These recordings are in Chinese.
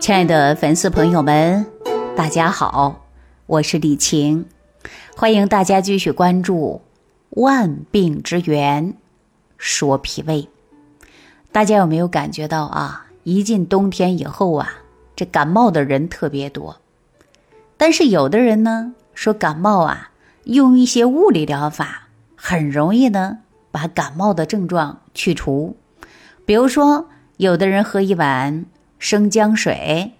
亲爱的粉丝朋友们，大家好，我是李晴，欢迎大家继续关注《万病之源说脾胃》。大家有没有感觉到啊？一进冬天以后啊，这感冒的人特别多。但是有的人呢说感冒啊，用一些物理疗法很容易呢把感冒的症状去除。比如说，有的人喝一碗。生姜水，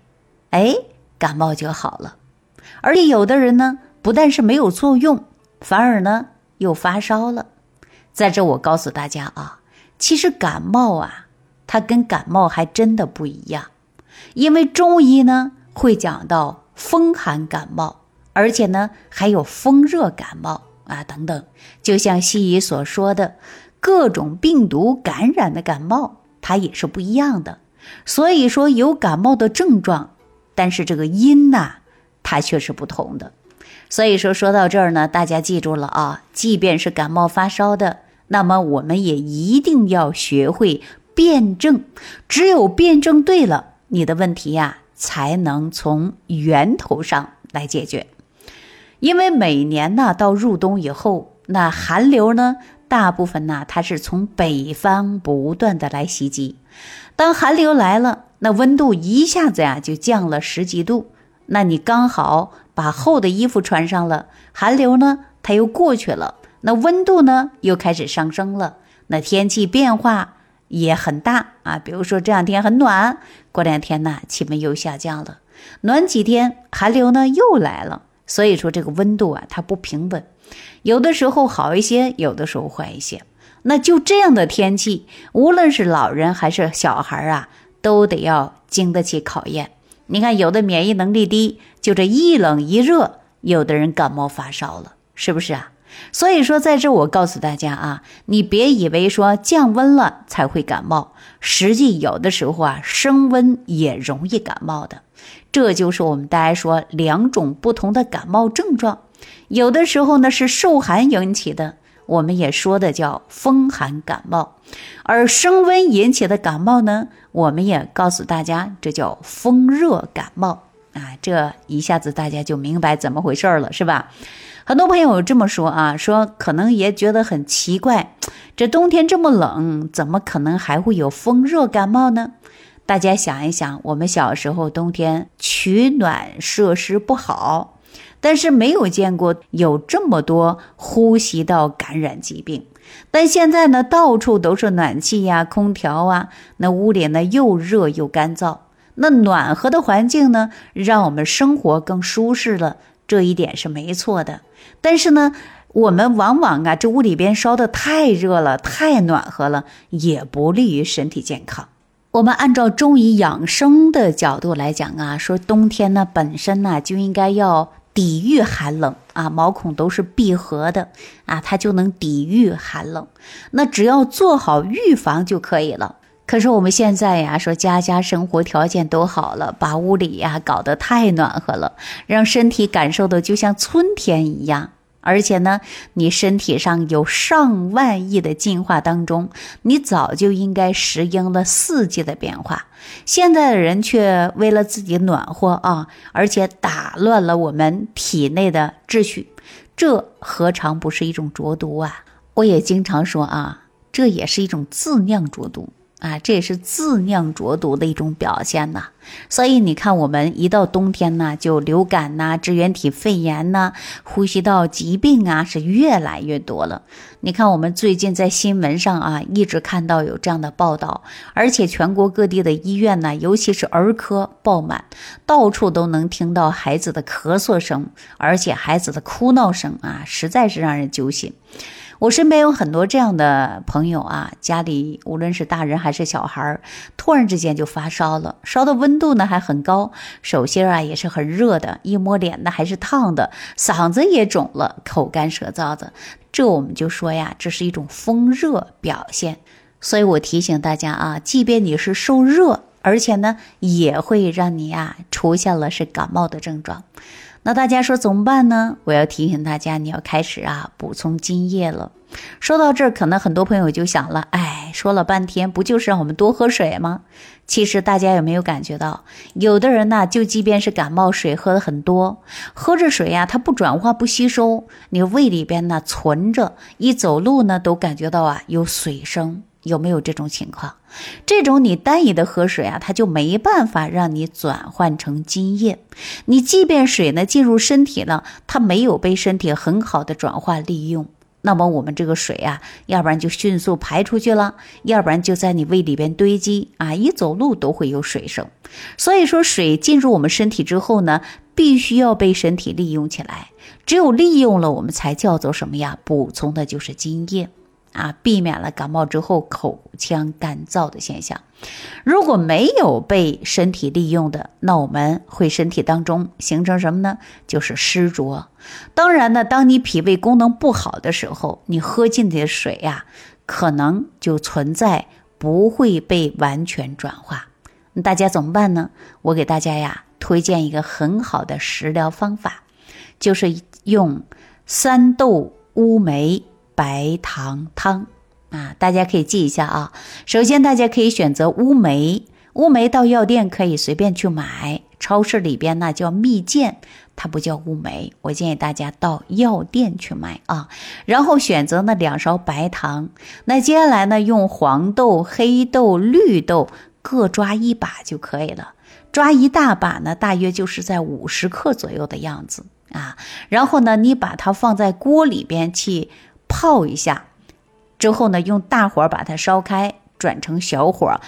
哎，感冒就好了。而且有的人呢，不但是没有作用，反而呢又发烧了。在这，我告诉大家啊，其实感冒啊，它跟感冒还真的不一样。因为中医呢会讲到风寒感冒，而且呢还有风热感冒啊等等。就像西医所说的，各种病毒感染的感冒，它也是不一样的。所以说有感冒的症状，但是这个因呐，它却是不同的。所以说说到这儿呢，大家记住了啊，即便是感冒发烧的，那么我们也一定要学会辨证。只有辨证对了，你的问题呀，才能从源头上来解决。因为每年呢，到入冬以后，那寒流呢，大部分呢，它是从北方不断的来袭击。当寒流来了，那温度一下子呀就降了十几度。那你刚好把厚的衣服穿上了，寒流呢它又过去了，那温度呢又开始上升了。那天气变化也很大啊，比如说这两天很暖，过两天呢气温又下降了，暖几天寒流呢又来了。所以说这个温度啊它不平稳，有的时候好一些，有的时候坏一些。那就这样的天气，无论是老人还是小孩啊，都得要经得起考验。你看，有的免疫能力低，就这一冷一热，有的人感冒发烧了，是不是啊？所以说，在这我告诉大家啊，你别以为说降温了才会感冒，实际有的时候啊，升温也容易感冒的。这就是我们大家说两种不同的感冒症状，有的时候呢是受寒引起的。我们也说的叫风寒感冒，而升温引起的感冒呢，我们也告诉大家，这叫风热感冒啊。这一下子大家就明白怎么回事了，是吧？很多朋友这么说啊，说可能也觉得很奇怪，这冬天这么冷，怎么可能还会有风热感冒呢？大家想一想，我们小时候冬天取暖设施不好。但是没有见过有这么多呼吸道感染疾病，但现在呢，到处都是暖气呀、空调啊，那屋里呢又热又干燥。那暖和的环境呢，让我们生活更舒适了，这一点是没错的。但是呢，我们往往啊，这屋里边烧的太热了、太暖和了，也不利于身体健康。我们按照中医养生的角度来讲啊，说冬天呢本身呢就应该要。抵御寒冷啊，毛孔都是闭合的啊，它就能抵御寒冷。那只要做好预防就可以了。可是我们现在呀，说家家生活条件都好了，把屋里呀搞得太暖和了，让身体感受的就像春天一样。而且呢，你身体上有上万亿的进化当中，你早就应该适应了四季的变化。现在的人却为了自己暖和啊，而且打乱了我们体内的秩序，这何尝不是一种浊毒啊？我也经常说啊，这也是一种自酿浊毒。啊，这也是自酿浊毒的一种表现呐。所以你看，我们一到冬天呢，就流感呐、支原体肺炎呐、呼吸道疾病啊，是越来越多了。你看，我们最近在新闻上啊，一直看到有这样的报道，而且全国各地的医院呢，尤其是儿科爆满，到处都能听到孩子的咳嗽声，而且孩子的哭闹声啊，实在是让人揪心。我身边有很多这样的朋友啊，家里无论是大人还是小孩，突然之间就发烧了，烧的温度呢还很高，手心啊也是很热的，一摸脸呢还是烫的，嗓子也肿了，口干舌燥的，这我们就说呀，这是一种风热表现。所以我提醒大家啊，即便你是受热，而且呢也会让你啊出现了是感冒的症状。那大家说怎么办呢？我要提醒大家，你要开始啊补充津液了。说到这儿，可能很多朋友就想了，哎，说了半天，不就是让我们多喝水吗？其实大家有没有感觉到，有的人呢，就即便是感冒，水喝的很多，喝着水呀，它不转化不吸收，你胃里边呢存着，一走路呢都感觉到啊有水声，有没有这种情况？这种你单一的喝水啊，它就没办法让你转换成津液。你即便水呢进入身体了，它没有被身体很好的转化利用。那么我们这个水啊，要不然就迅速排出去了，要不然就在你胃里边堆积啊，一走路都会有水声。所以说，水进入我们身体之后呢，必须要被身体利用起来。只有利用了，我们才叫做什么呀？补充的就是津液。啊，避免了感冒之后口腔干燥的现象。如果没有被身体利用的，那我们会身体当中形成什么呢？就是湿浊。当然呢，当你脾胃功能不好的时候，你喝进的水呀，可能就存在不会被完全转化。大家怎么办呢？我给大家呀推荐一个很好的食疗方法，就是用三豆乌梅。白糖汤啊，大家可以记一下啊。首先，大家可以选择乌梅，乌梅到药店可以随便去买，超市里边呢叫蜜饯，它不叫乌梅。我建议大家到药店去买啊。然后选择那两勺白糖，那接下来呢用黄豆、黑豆、绿豆各抓一把就可以了，抓一大把呢，大约就是在五十克左右的样子啊。然后呢，你把它放在锅里边去。泡一下之后呢，用大火把它烧开，转成小火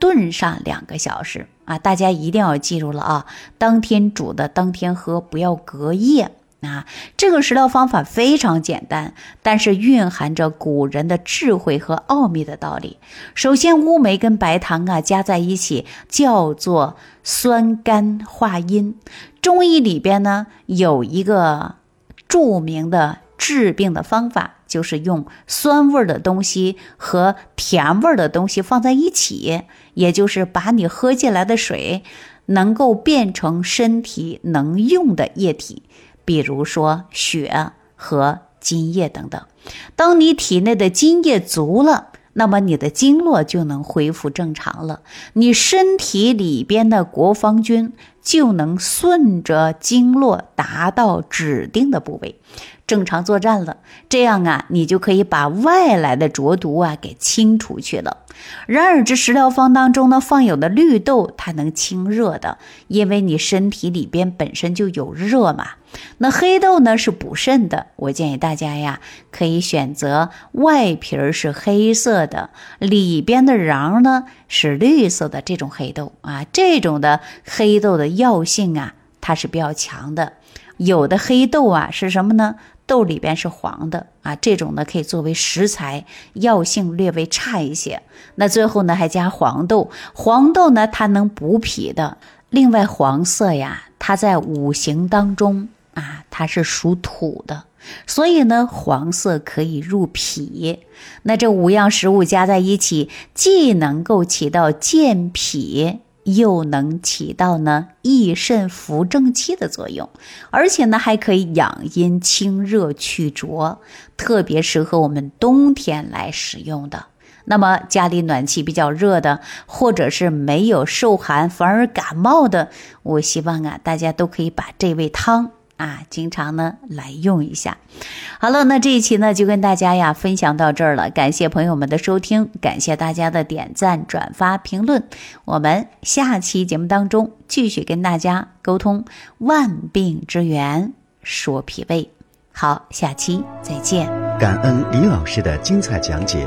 炖上两个小时啊！大家一定要记住了啊，当天煮的当天喝，不要隔夜啊！这个食疗方法非常简单，但是蕴含着古人的智慧和奥秘的道理。首先，乌梅跟白糖啊加在一起叫做酸甘化阴。中医里边呢有一个著名的。治病的方法就是用酸味的东西和甜味的东西放在一起，也就是把你喝进来的水能够变成身体能用的液体，比如说血和津液等等。当你体内的津液足了。那么你的经络就能恢复正常了，你身体里边的国防军就能顺着经络达到指定的部位，正常作战了。这样啊，你就可以把外来的浊毒啊给清除去了。然而，这食疗方当中呢，放有的绿豆，它能清热的，因为你身体里边本身就有热嘛。那黑豆呢是补肾的，我建议大家呀，可以选择外皮儿是黑色的，里边的瓤呢是绿色的这种黑豆啊。这种的黑豆的药性啊，它是比较强的。有的黑豆啊是什么呢？豆里边是黄的啊，这种呢可以作为食材，药性略微差一些。那最后呢还加黄豆，黄豆呢它能补脾的。另外黄色呀，它在五行当中啊它是属土的，所以呢黄色可以入脾。那这五样食物加在一起，既能够起到健脾。又能起到呢益肾扶正气的作用，而且呢还可以养阴清热去浊，特别适合我们冬天来使用的。那么家里暖气比较热的，或者是没有受寒反而感冒的，我希望啊大家都可以把这味汤。啊，经常呢来用一下。好了，那这一期呢就跟大家呀分享到这儿了。感谢朋友们的收听，感谢大家的点赞、转发、评论。我们下期节目当中继续跟大家沟通万病之源，说脾胃。好，下期再见。感恩李老师的精彩讲解。